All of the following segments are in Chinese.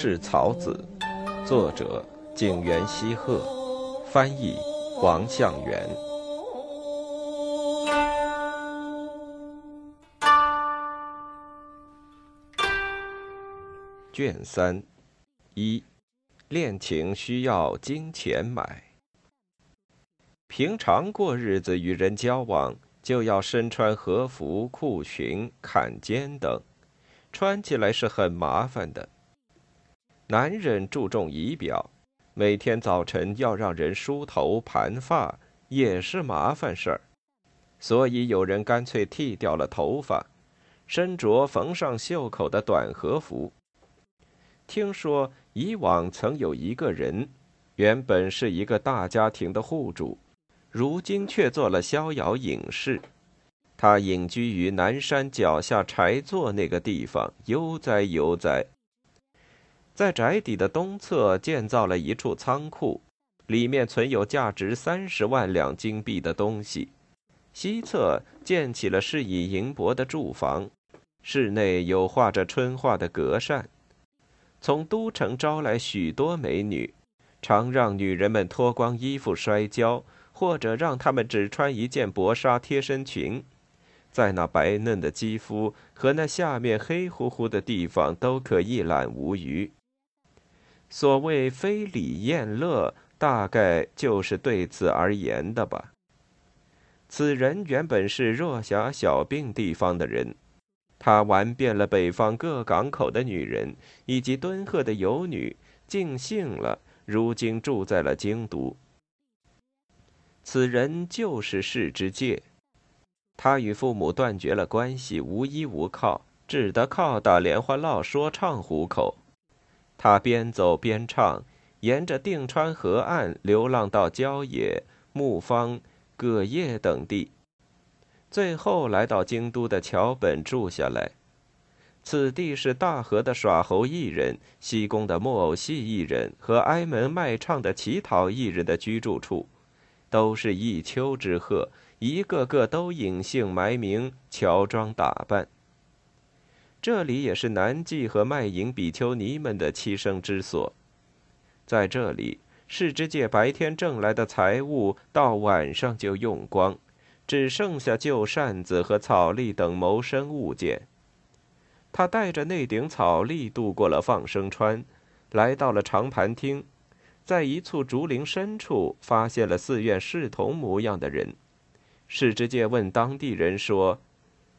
氏草子》，作者景元西鹤，翻译王向元。卷三，一，恋情需要金钱买。平常过日子与人交往，就要身穿和服、裤裙、坎肩等，穿起来是很麻烦的。男人注重仪表，每天早晨要让人梳头盘发，也是麻烦事儿，所以有人干脆剃掉了头发，身着缝上袖口的短和服。听说以往曾有一个人，原本是一个大家庭的户主，如今却做了逍遥隐士。他隐居于南山脚下柴座那个地方，悠哉悠哉。在宅邸的东侧建造了一处仓库，里面存有价值三十万两金币的东西；西侧建起了适以银箔的住房，室内有画着春画的格扇。从都城招来许多美女，常让女人们脱光衣服摔跤，或者让她们只穿一件薄纱贴身裙，在那白嫩的肌肤和那下面黑乎乎的地方都可一览无余。所谓非礼宴乐，大概就是对此而言的吧。此人原本是若狭小病地方的人。他玩遍了北方各港口的女人以及敦贺的游女，尽兴了。如今住在了京都。此人就是世之介。他与父母断绝了关系，无依无靠，只得靠打莲花烙说唱糊口。他边走边唱，沿着定川河岸流浪到郊野、木方、葛叶等地。最后来到京都的桥本住下来，此地是大河的耍猴艺人、西宫的木偶戏艺人和挨门卖唱的乞讨艺人的居住处，都是一丘之貉，一个个都隐姓埋名、乔装打扮。这里也是南纪和卖淫比丘尼们的栖身之所，在这里，世之界白天挣来的财物，到晚上就用光。只剩下旧扇子和草笠等谋生物件。他带着那顶草笠渡过了放生川，来到了长盘厅，在一簇竹林深处发现了寺院侍童模样的人。世之介问当地人说：“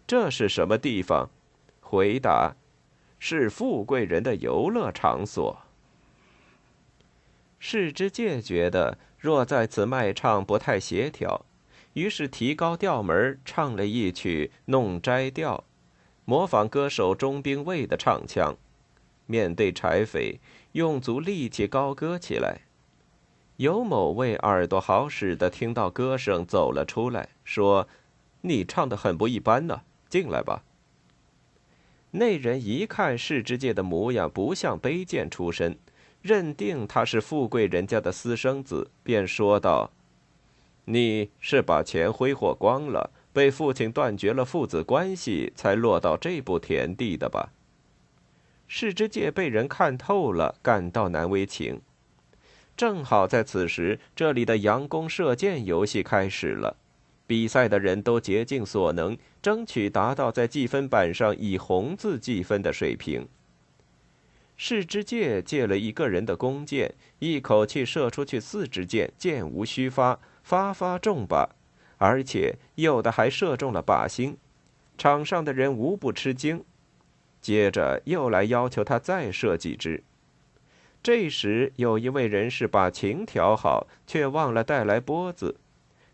这是什么地方？”回答：“是富贵人的游乐场所。”世之介觉得若在此卖唱不太协调。于是提高调门，唱了一曲《弄斋调》，模仿歌手钟兵卫的唱腔。面对柴匪，用足力气高歌起来。有某位耳朵好使的听到歌声，走了出来，说：“你唱的很不一般呢，进来吧。”那人一看世之介的模样，不像卑贱出身，认定他是富贵人家的私生子，便说道。你是把钱挥霍光了，被父亲断绝了父子关系，才落到这步田地的吧？世之介被人看透了，感到难为情。正好在此时，这里的佯攻射箭游戏开始了，比赛的人都竭尽所能，争取达到在计分板上以红字计分的水平。世之介借了一个人的弓箭，一口气射出去四支箭，箭无虚发。发发中靶，而且有的还射中了靶心，场上的人无不吃惊。接着又来要求他再射几支。这时有一位人士把琴调好，却忘了带来拨子。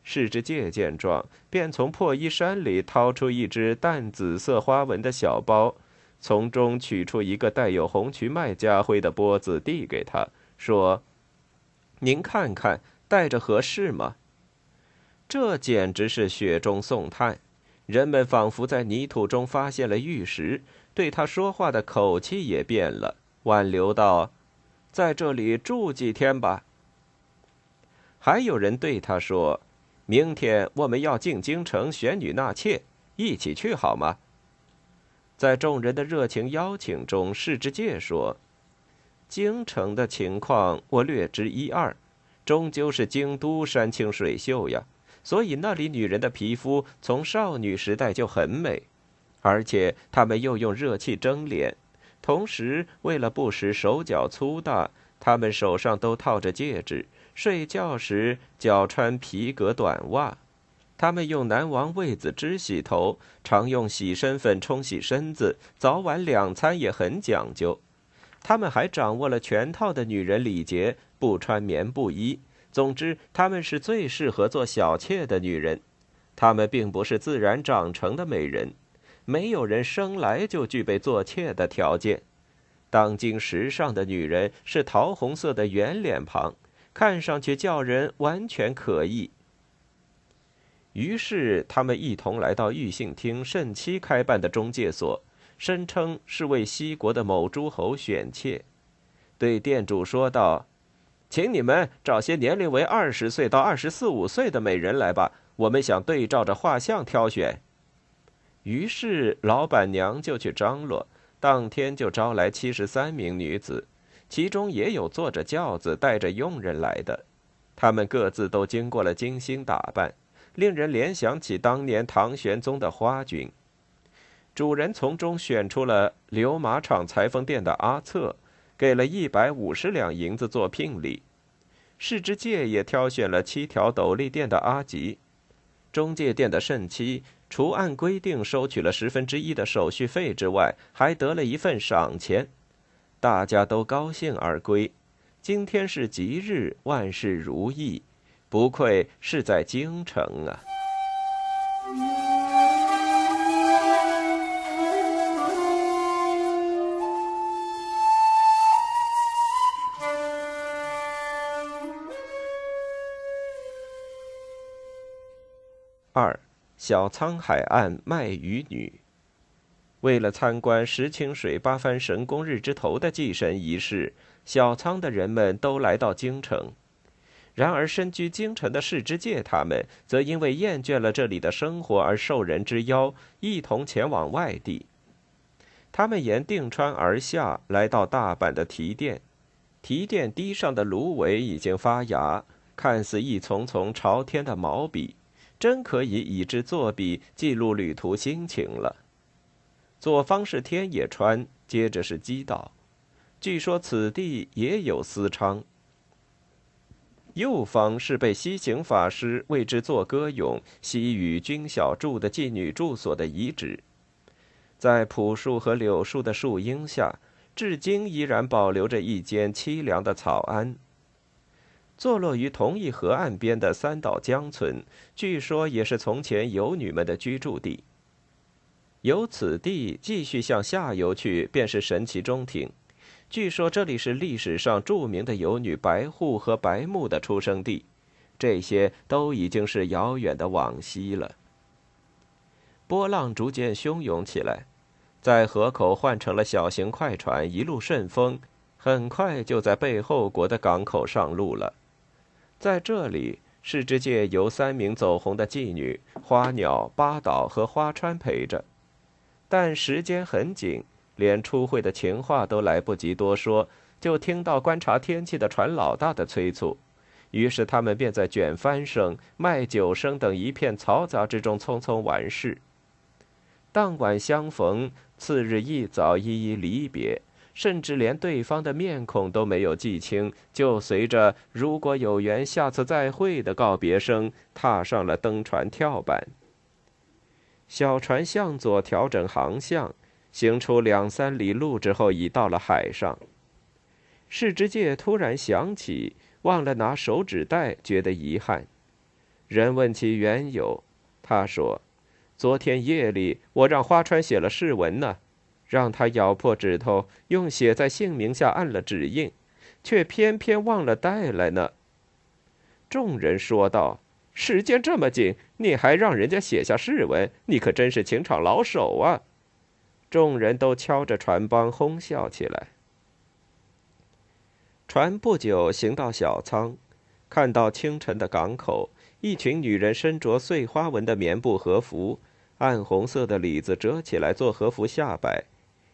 世之介见状，便从破衣衫里掏出一只淡紫色花纹的小包，从中取出一个带有红渠麦家徽的钵子，递给他说：“您看看，戴着合适吗？”这简直是雪中送炭，人们仿佛在泥土中发现了玉石，对他说话的口气也变了，挽留道：“在这里住几天吧。”还有人对他说：“明天我们要进京城选女纳妾，一起去好吗？”在众人的热情邀请中，世之介说：“京城的情况我略知一二，终究是京都山清水秀呀，所以那里女人的皮肤从少女时代就很美，而且她们又用热气蒸脸，同时为了不使手脚粗大，她们手上都套着戒指，睡觉时脚穿皮革短袜。他们用南王卫子汁洗头，常用洗身粉冲洗身子，早晚两餐也很讲究。他们还掌握了全套的女人礼节，不穿棉布衣。总之，他们是最适合做小妾的女人。他们并不是自然长成的美人，没有人生来就具备做妾的条件。当今时尚的女人是桃红色的圆脸庞，看上去叫人完全可疑。于是，他们一同来到玉信厅慎期开办的中介所，声称是为西国的某诸侯选妾，对店主说道：“请你们找些年龄为二十岁到二十四五岁的美人来吧，我们想对照着画像挑选。”于是，老板娘就去张罗，当天就招来七十三名女子，其中也有坐着轿子带着佣人来的，他们各自都经过了精心打扮。令人联想起当年唐玄宗的花军。主人从中选出了刘马场裁缝店的阿策，给了一百五十两银子做聘礼。世之介也挑选了七条斗笠店的阿吉。中介店的慎妻除按规定收取了十分之一的手续费之外，还得了一份赏钱。大家都高兴而归。今天是吉日，万事如意。不愧是在京城啊！二小沧海岸卖鱼女，为了参观石清水八幡神宫日之头的祭神仪式，小仓的人们都来到京城。然而，身居京城的世之介他们，则因为厌倦了这里的生活而受人之邀，一同前往外地。他们沿定川而下，来到大阪的提店。提店堤上的芦苇已经发芽，看似一丛丛朝天的毛笔，真可以以之作笔，记录旅途心情了。左方是天野川，接着是基岛。据说此地也有私娼。右方是被西行法师为之作歌咏西与君小住的妓女住所的遗址，在朴树和柳树的树荫下，至今依然保留着一间凄凉的草庵。坐落于同一河岸边的三岛江村，据说也是从前游女们的居住地。由此地继续向下游去，便是神奇中庭。据说这里是历史上著名的游女白户和白木的出生地，这些都已经是遥远的往昔了。波浪逐渐汹涌起来，在河口换成了小型快船，一路顺风，很快就在背后国的港口上路了。在这里，世之界由三名走红的妓女花鸟、八岛和花川陪着，但时间很紧。连出会的情话都来不及多说，就听到观察天气的船老大的催促，于是他们便在卷帆声、卖酒声等一片嘈杂之中匆匆完事。当晚相逢，次日一早一一离别，甚至连对方的面孔都没有记清，就随着“如果有缘，下次再会”的告别声，踏上了登船跳板。小船向左调整航向。行出两三里路之后，已到了海上。世之介突然想起忘了拿手指袋，觉得遗憾。人问其缘由，他说：“昨天夜里，我让花川写了誓文呢，让他咬破指头，用写在姓名下按了指印，却偏偏忘了带来呢。”众人说道：“时间这么紧，你还让人家写下誓文，你可真是情场老手啊！”众人都敲着船帮哄笑起来。船不久行到小仓，看到清晨的港口，一群女人身着碎花纹的棉布和服，暗红色的里子折起来做和服下摆，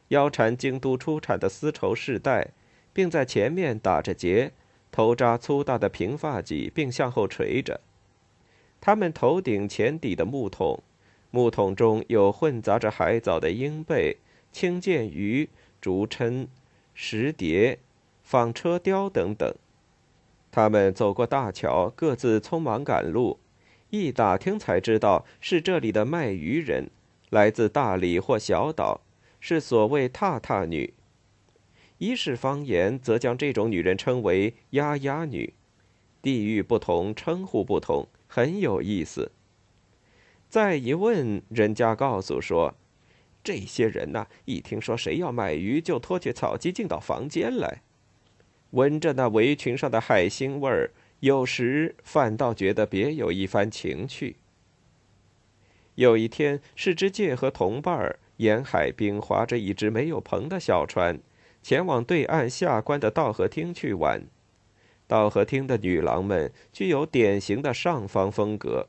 腰缠京都出产的丝绸饰带，并在前面打着结，头扎粗大的平发髻，并向后垂着。他们头顶前底的木桶，木桶中有混杂着海藻的鹰贝、青剑鱼、竹蛏、石蝶、纺车雕等等。他们走过大桥，各自匆忙赶路。一打听才知道，是这里的卖鱼人，来自大理或小岛，是所谓踏踏女。一是方言，则将这种女人称为丫丫女。地域不同，称呼不同。很有意思。再一问，人家告诉说，这些人呐，一听说谁要买鱼，就脱去草屐进到房间来，闻着那围裙上的海腥味儿，有时反倒觉得别有一番情趣。有一天，世之介和同伴儿沿海滨划着一只没有篷的小船，前往对岸下关的道和厅去玩。道和厅的女郎们具有典型的上方风格，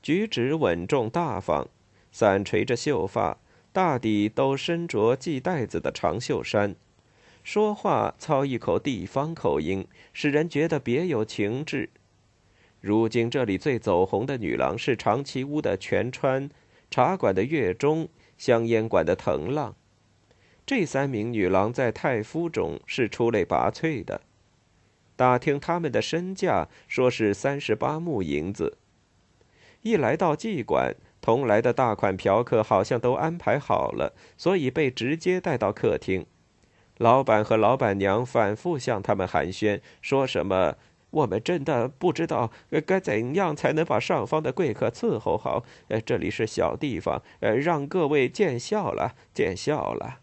举止稳重大方，散垂着秀发，大抵都身着系带子的长袖衫，说话操一口地方口音，使人觉得别有情致。如今这里最走红的女郎是长崎屋的全川、茶馆的月中、香烟馆的藤浪，这三名女郎在太夫中是出类拔萃的。打听他们的身价，说是三十八木银子。一来到妓馆，同来的大款嫖客好像都安排好了，所以被直接带到客厅。老板和老板娘反复向他们寒暄，说什么：“我们真的不知道该怎样才能把上方的贵客伺候好。呃，这里是小地方，呃，让各位见笑了，见笑了。”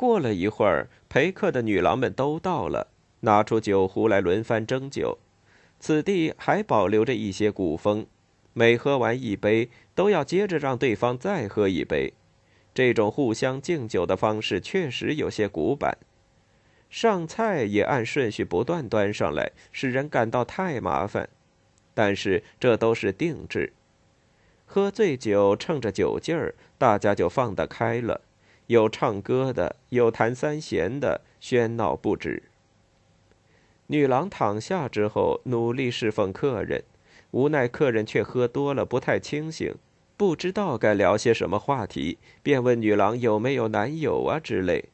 过了一会儿，陪客的女郎们都到了，拿出酒壶来轮番斟酒。此地还保留着一些古风，每喝完一杯，都要接着让对方再喝一杯。这种互相敬酒的方式确实有些古板。上菜也按顺序不断端上来，使人感到太麻烦。但是这都是定制。喝醉酒，趁着酒劲儿，大家就放得开了。有唱歌的，有弹三弦的，喧闹不止。女郎躺下之后，努力侍奉客人，无奈客人却喝多了，不太清醒，不知道该聊些什么话题，便问女郎有没有男友啊之类。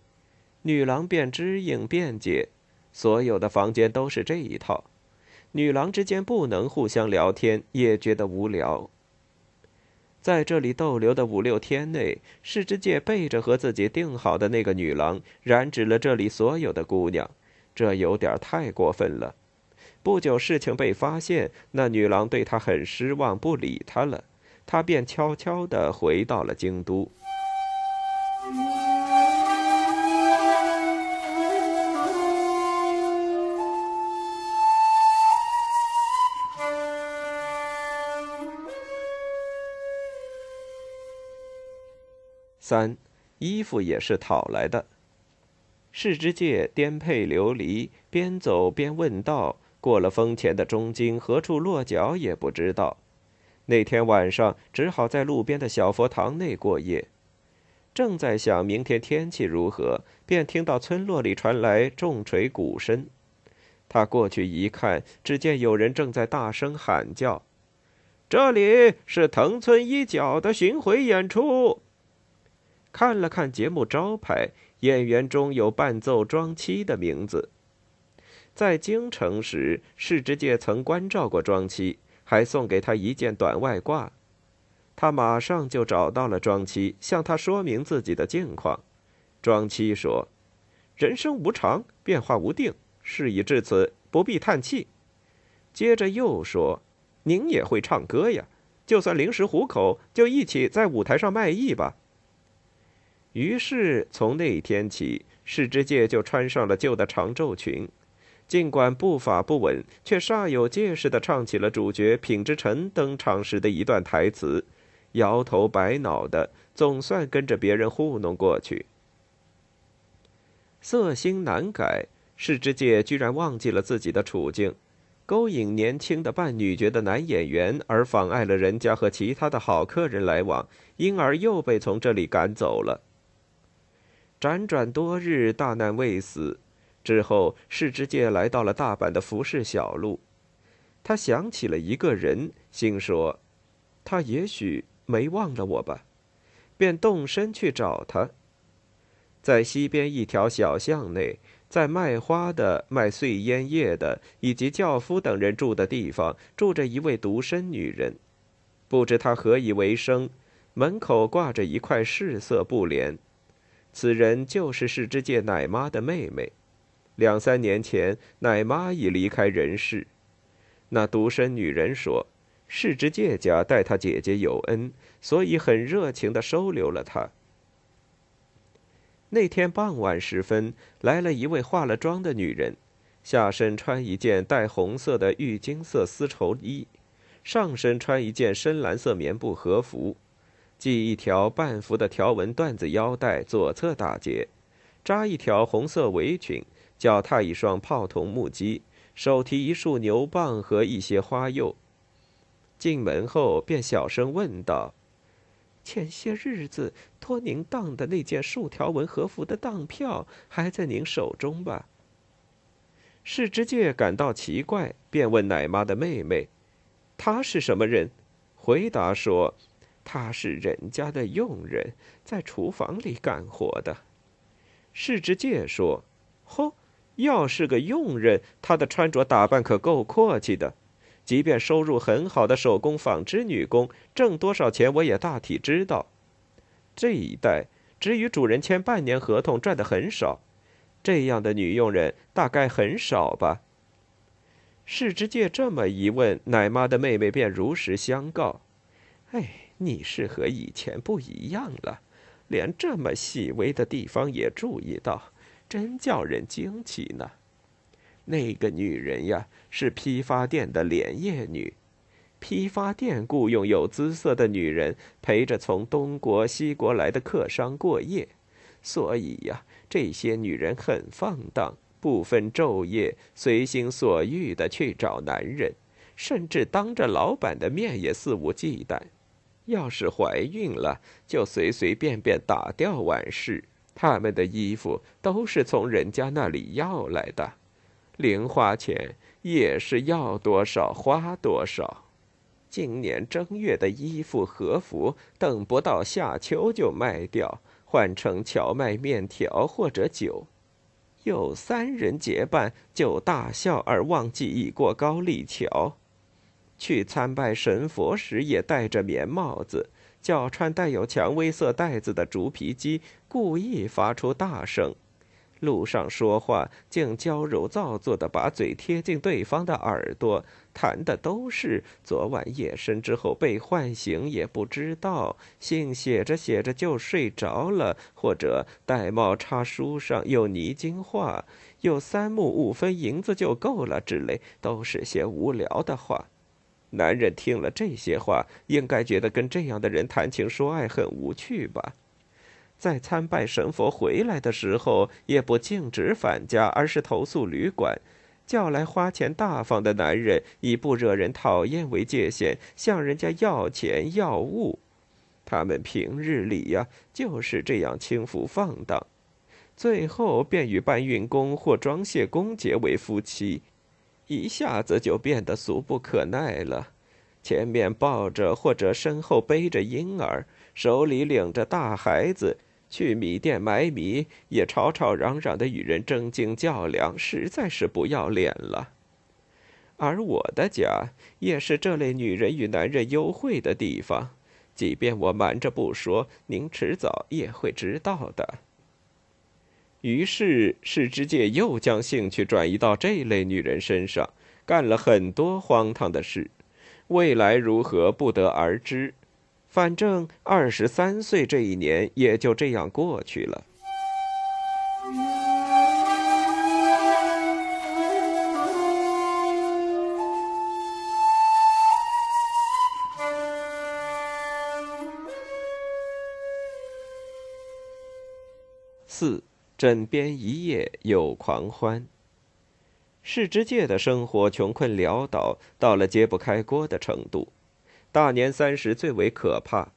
女郎便支应辩解，所有的房间都是这一套，女郎之间不能互相聊天，也觉得无聊。在这里逗留的五六天内，世之介背着和自己定好的那个女郎，染指了这里所有的姑娘，这有点太过分了。不久，事情被发现，那女郎对他很失望，不理他了，他便悄悄地回到了京都。三，衣服也是讨来的。世之介颠沛流离，边走边问道，过了风前的中京，何处落脚也不知道。那天晚上，只好在路边的小佛堂内过夜。正在想明天天气如何，便听到村落里传来重锤鼓声。他过去一看，只见有人正在大声喊叫：“这里是藤村一角的巡回演出。”看了看节目招牌，演员中有伴奏庄七的名字。在京城时，世之介曾关照过庄七，还送给他一件短外褂。他马上就找到了庄七，向他说明自己的境况。庄七说：“人生无常，变化无定，事已至此，不必叹气。”接着又说：“您也会唱歌呀，就算临时糊口，就一起在舞台上卖艺吧。”于是从那一天起，世之介就穿上了旧的长皱裙，尽管步伐不稳，却煞有介事地唱起了主角品之臣登场时的一段台词，摇头摆脑的，总算跟着别人糊弄过去。色心难改，世之介居然忘记了自己的处境，勾引年轻的扮女角的男演员，而妨碍了人家和其他的好客人来往，因而又被从这里赶走了。辗转多日，大难未死。之后，世之介来到了大阪的服饰小路。他想起了一个人，心说：“他也许没忘了我吧。”便动身去找他。在西边一条小巷内，在卖花的、卖碎烟叶的以及轿夫等人住的地方，住着一位独身女人。不知她何以为生，门口挂着一块柿色布帘。此人就是世之介奶妈的妹妹，两三年前奶妈已离开人世。那独身女人说，世之介家待她姐姐有恩，所以很热情地收留了她。那天傍晚时分，来了一位化了妆的女人，下身穿一件带红色的玉金色丝绸衣，上身穿一件深蓝色棉布和服。系一条半幅的条纹缎子腰带，左侧打结，扎一条红色围裙，脚踏一双泡桐木屐，手提一束牛蒡和一些花釉。进门后便小声问道：“前些日子托您当的那件竖条纹和服的当票还在您手中吧？”世之介感到奇怪，便问奶妈的妹妹：“她是什么人？”回答说。他是人家的佣人，在厨房里干活的。世之介说：“嚯，要是个佣人，他的穿着打扮可够阔气的。即便收入很好的手工纺织女工，挣多少钱我也大体知道。这一代只与主人签半年合同，赚的很少。这样的女佣人大概很少吧？”世之介这么一问，奶妈的妹妹便如实相告：“哎。”你是和以前不一样了，连这么细微的地方也注意到，真叫人惊奇呢。那个女人呀，是批发店的连夜女，批发店雇佣有姿色的女人陪着从东国西国来的客商过夜，所以呀，这些女人很放荡，不分昼夜，随心所欲的去找男人，甚至当着老板的面也肆无忌惮。要是怀孕了，就随随便便打掉完事。他们的衣服都是从人家那里要来的，零花钱也是要多少花多少。今年正月的衣服和服，等不到夏秋就卖掉，换成荞麦面条或者酒。有三人结伴，就大笑而忘记已过高丽桥。去参拜神佛时，也戴着棉帽子，脚穿带有蔷薇色带子的竹皮屐，故意发出大声。路上说话，竟娇柔造作的把嘴贴近对方的耳朵，谈的都是昨晚夜深之后被唤醒也不知道，信写着写着就睡着了，或者玳瑁插书上有泥金画，有三木五分银子就够了之类，都是些无聊的话。男人听了这些话，应该觉得跟这样的人谈情说爱很无趣吧？在参拜神佛回来的时候，也不径直返家，而是投宿旅馆，叫来花钱大方的男人，以不惹人讨厌为界限，向人家要钱要物。他们平日里呀，就是这样轻浮放荡，最后便与搬运工或装卸工结为夫妻。一下子就变得俗不可耐了，前面抱着或者身后背着婴儿，手里领着大孩子，去米店买米，也吵吵嚷嚷的与人争竞较量，实在是不要脸了。而我的家也是这类女人与男人幽会的地方，即便我瞒着不说，您迟早也会知道的。于是，世之介又将兴趣转移到这类女人身上，干了很多荒唐的事。未来如何，不得而知。反正二十三岁这一年也就这样过去了。四。枕边一夜有狂欢。世之介的生活穷困潦倒，到了揭不开锅的程度。大年三十最为可怕，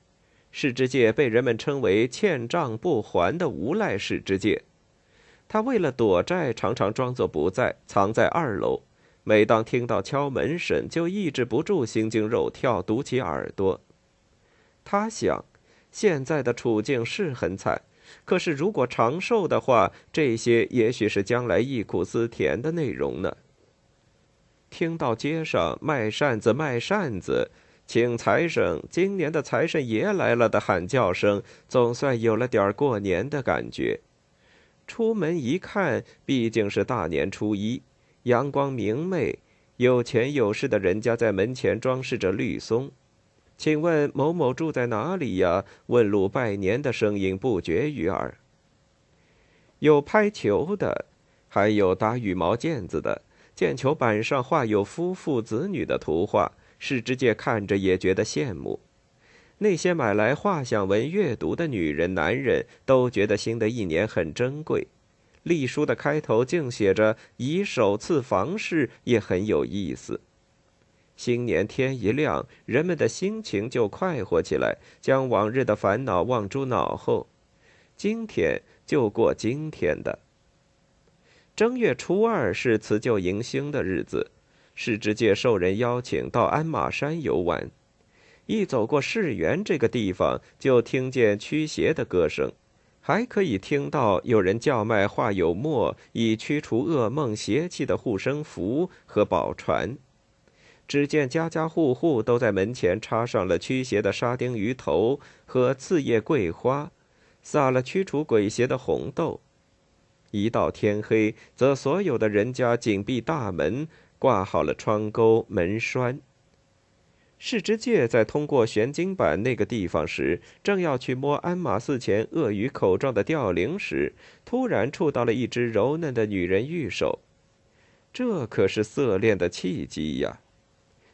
世之介被人们称为欠账不还的无赖世之介。他为了躲债，常常装作不在，藏在二楼。每当听到敲门声，就抑制不住心惊肉跳，堵起耳朵。他想，现在的处境是很惨，可是如果长寿的话，这些也许是将来忆苦思甜的内容呢。听到街上卖扇子、卖扇子，请财神，今年的财神爷来了的喊叫声，总算有了点过年的感觉。出门一看，毕竟是大年初一，阳光明媚，有钱有势的人家在门前装饰着绿松。请问某某住在哪里呀？问路拜年的声音不绝于耳。有拍球的，还有打羽毛毽子的。毽球板上画有夫妇子女的图画，世之介看着也觉得羡慕。那些买来画像文阅读的女人、男人，都觉得新的一年很珍贵。隶书的开头竟写着“以首次房事”，也很有意思。新年天一亮，人们的心情就快活起来，将往日的烦恼忘诸脑后。今天就过今天的。正月初二是辞旧迎新的日子，世之介受人邀请到鞍马山游玩。一走过世园这个地方，就听见驱邪的歌声，还可以听到有人叫卖画有墨以驱除噩梦邪气的护身符和宝船。只见家家户户都在门前插上了驱邪的沙丁鱼头和刺叶桂花，撒了驱除鬼邪的红豆。一到天黑，则所有的人家紧闭大门，挂好了窗钩门栓。世之介在通过玄经板那个地方时，正要去摸鞍马寺前鳄鱼口状的吊铃时，突然触到了一只柔嫩的女人玉手，这可是色恋的契机呀！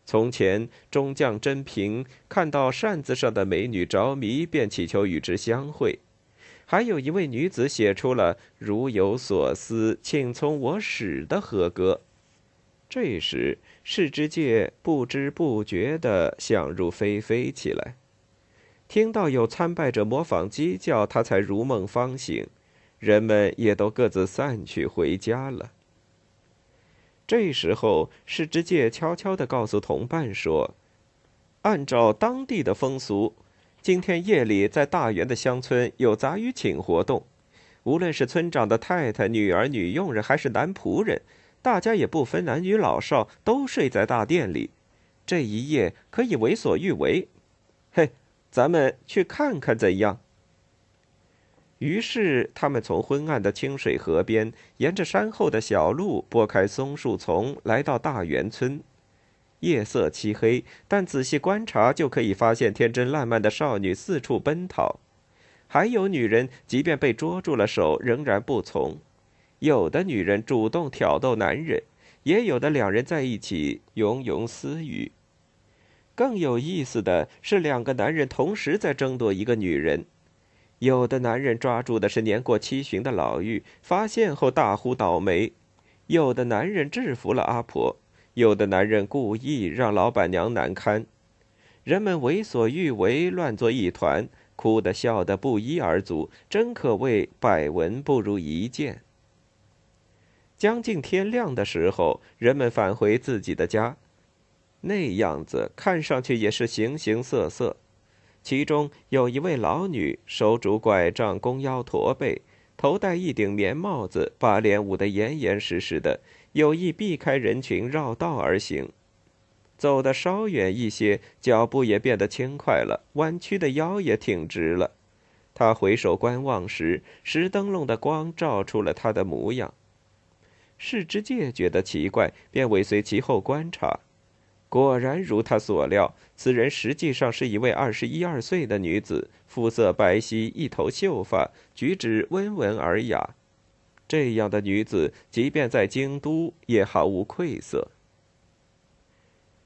从前中将真平看到扇子上的美女着迷，便祈求与之相会。还有一位女子写出了“如有所思，请从我使”的和歌。这时，世之介不知不觉地想入非非起来。听到有参拜者模仿鸡叫，他才如梦方醒。人们也都各自散去回家了。这时候，世之介悄悄地告诉同伴说：“按照当地的风俗。”今天夜里，在大园的乡村有杂鱼请活动，无论是村长的太太、女儿、女佣人，还是男仆人，大家也不分男女老少，都睡在大殿里。这一夜可以为所欲为。嘿，咱们去看看怎样？于是，他们从昏暗的清水河边，沿着山后的小路，拨开松树丛，来到大园村。夜色漆黑，但仔细观察就可以发现天真烂漫的少女四处奔逃，还有女人即便被捉住了手仍然不从。有的女人主动挑逗男人，也有的两人在一起喁喁私语。更有意思的是，两个男人同时在争夺一个女人。有的男人抓住的是年过七旬的老妪，发现后大呼倒霉；有的男人制服了阿婆。有的男人故意让老板娘难堪，人们为所欲为，乱作一团，哭的笑的不一而足，真可谓百闻不如一见。将近天亮的时候，人们返回自己的家，那样子看上去也是形形色色。其中有一位老女，手拄拐杖，弓腰驼背，头戴一顶棉帽子，把脸捂得严严实实的。有意避开人群，绕道而行，走得稍远一些，脚步也变得轻快了，弯曲的腰也挺直了。他回首观望时，石灯笼的光照出了他的模样。世之介觉得奇怪，便尾随其后观察。果然如他所料，此人实际上是一位二十一二岁的女子，肤色白皙，一头秀发，举止温文尔雅。这样的女子，即便在京都也毫无愧色。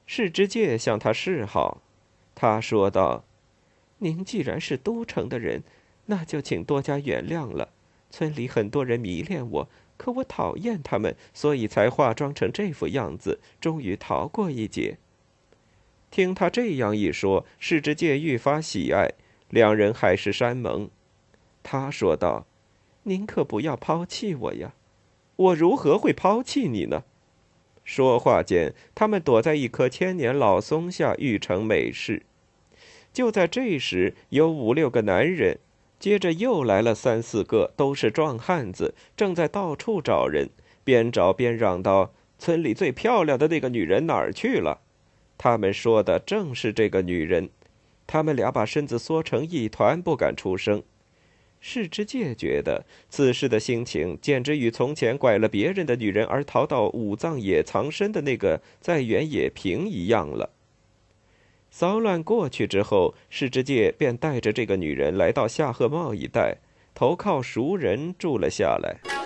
世之介向她示好，他说道：“您既然是都城的人，那就请多加原谅了。村里很多人迷恋我，可我讨厌他们，所以才化妆成这副样子，终于逃过一劫。”听他这样一说，世之介愈发喜爱，两人海誓山盟。他说道：“您可不要抛弃我呀！我如何会抛弃你呢？”说话间，他们躲在一棵千年老松下，欲成美事。就在这时，有五六个男人，接着又来了三四个，都是壮汉子，正在到处找人，边找边嚷道：“村里最漂亮的那个女人哪儿去了？”他们说的正是这个女人。他们俩把身子缩成一团，不敢出声。世之介觉得此时的心情简直与从前拐了别人的女人而逃到五藏野藏身的那个在原野平一样了。骚乱过去之后，世之介便带着这个女人来到夏贺茂一带，投靠熟人住了下来。